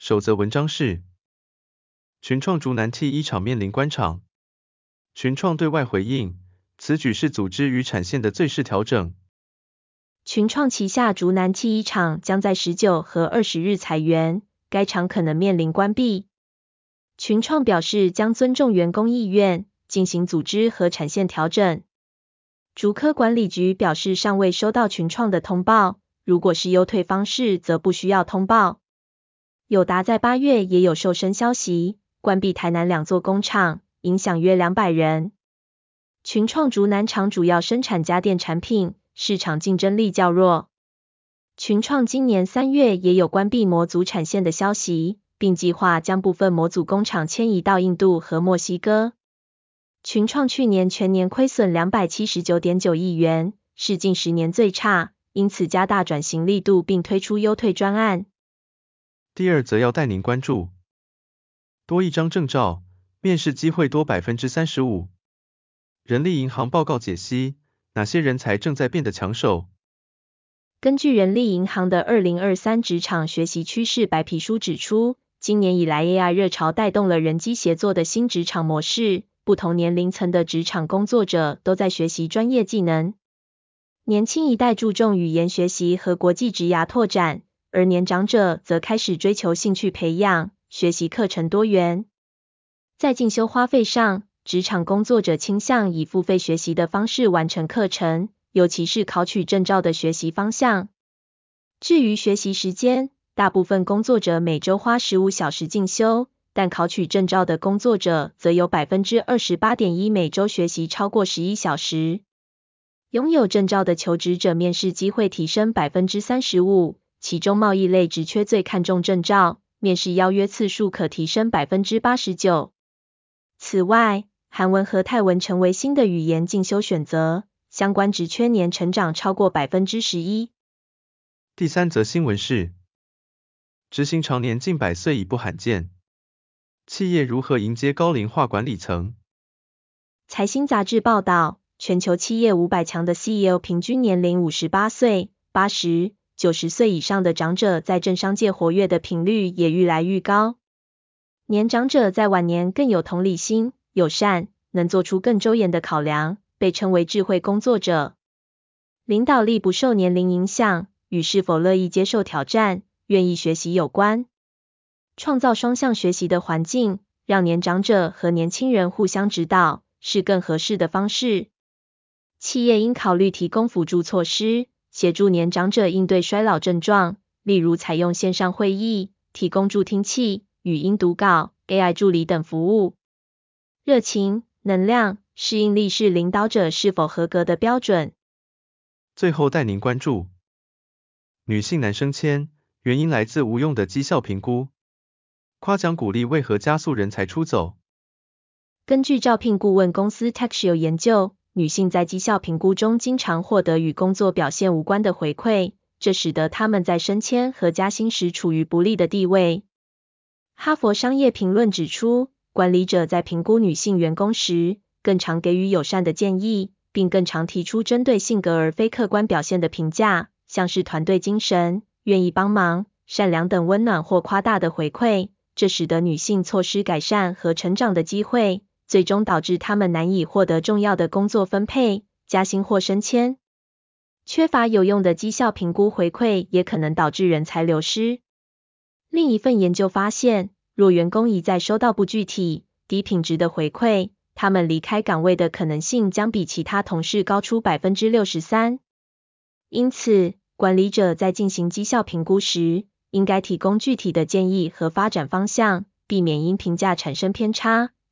首则文章是：群创竹南 T 一厂面临关厂，群创对外回应，此举是组织与产线的最适调整。群创旗下竹南 T 一厂将在十九和二十日裁员，该厂可能面临关闭。群创表示将尊重员工意愿，进行组织和产线调整。竹科管理局表示，尚未收到群创的通报，如果是优退方式，则不需要通报。友达在八月也有瘦身消息，关闭台南两座工厂，影响约两百人。群创竹南厂主要生产家电产品，市场竞争力较弱。群创今年三月也有关闭模组产线的消息，并计划将部分模组工厂迁移到印度和墨西哥。群创去年全年亏损两百七十九点九亿元，是近十年最差，因此加大转型力度并推出优退专案。第二则要带您关注，多一张证照，面试机会多百分之三十五。人力银行报告解析，哪些人才正在变得抢手？根据人力银行的二零二三职场学习趋势白皮书指出，今年以来 AI 热潮带动了人机协作的新职场模式。不同年龄层的职场工作者都在学习专业技能。年轻一代注重语言学习和国际职涯拓展，而年长者则开始追求兴趣培养，学习课程多元。在进修花费上，职场工作者倾向以付费学习的方式完成课程，尤其是考取证照的学习方向。至于学习时间，大部分工作者每周花十五小时进修。但考取证照的工作者则有百分之二十八点一每周学习超过十一小时。拥有证照的求职者面试机会提升百分之三十五，其中贸易类职缺最看重证照，面试邀约次数可提升百分之八十九。此外，韩文和泰文成为新的语言进修选择，相关职缺年成长超过百分之十一。第三则新闻是，执行长年近百岁已不罕见。企业如何迎接高龄化管理层？财新杂志报道，全球企业五百强的 CEO 平均年龄五十八岁，八十、九十岁以上的长者在政商界活跃的频率也愈来愈高。年长者在晚年更有同理心、友善，能做出更周延的考量，被称为智慧工作者。领导力不受年龄影响，与是否乐意接受挑战、愿意学习有关。创造双向学习的环境，让年长者和年轻人互相指导，是更合适的方式。企业应考虑提供辅助措施，协助年长者应对衰老症状，例如采用线上会议、提供助听器、语音读稿、AI 助理等服务。热情、能量、适应力是领导者是否合格的标准。最后带您关注，女性难升迁，原因来自无用的绩效评估。夸奖鼓励为何加速人才出走？根据招聘顾问公司 Techshield 研究，女性在绩效评估中经常获得与工作表现无关的回馈，这使得她们在升迁和加薪时处于不利的地位。哈佛商业评论指出，管理者在评估女性员工时，更常给予友善的建议，并更常提出针对性格而非客观表现的评价，像是团队精神、愿意帮忙、善良等温暖或夸大的回馈。这使得女性错失改善和成长的机会，最终导致他们难以获得重要的工作分配、加薪或升迁。缺乏有用的绩效评估回馈，也可能导致人才流失。另一份研究发现，若员工一再收到不具体、低品质的回馈，他们离开岗位的可能性将比其他同事高出百分之六十三。因此，管理者在进行绩效评估时，应该提供具体的建议和发展方向，避免因评价产生偏差，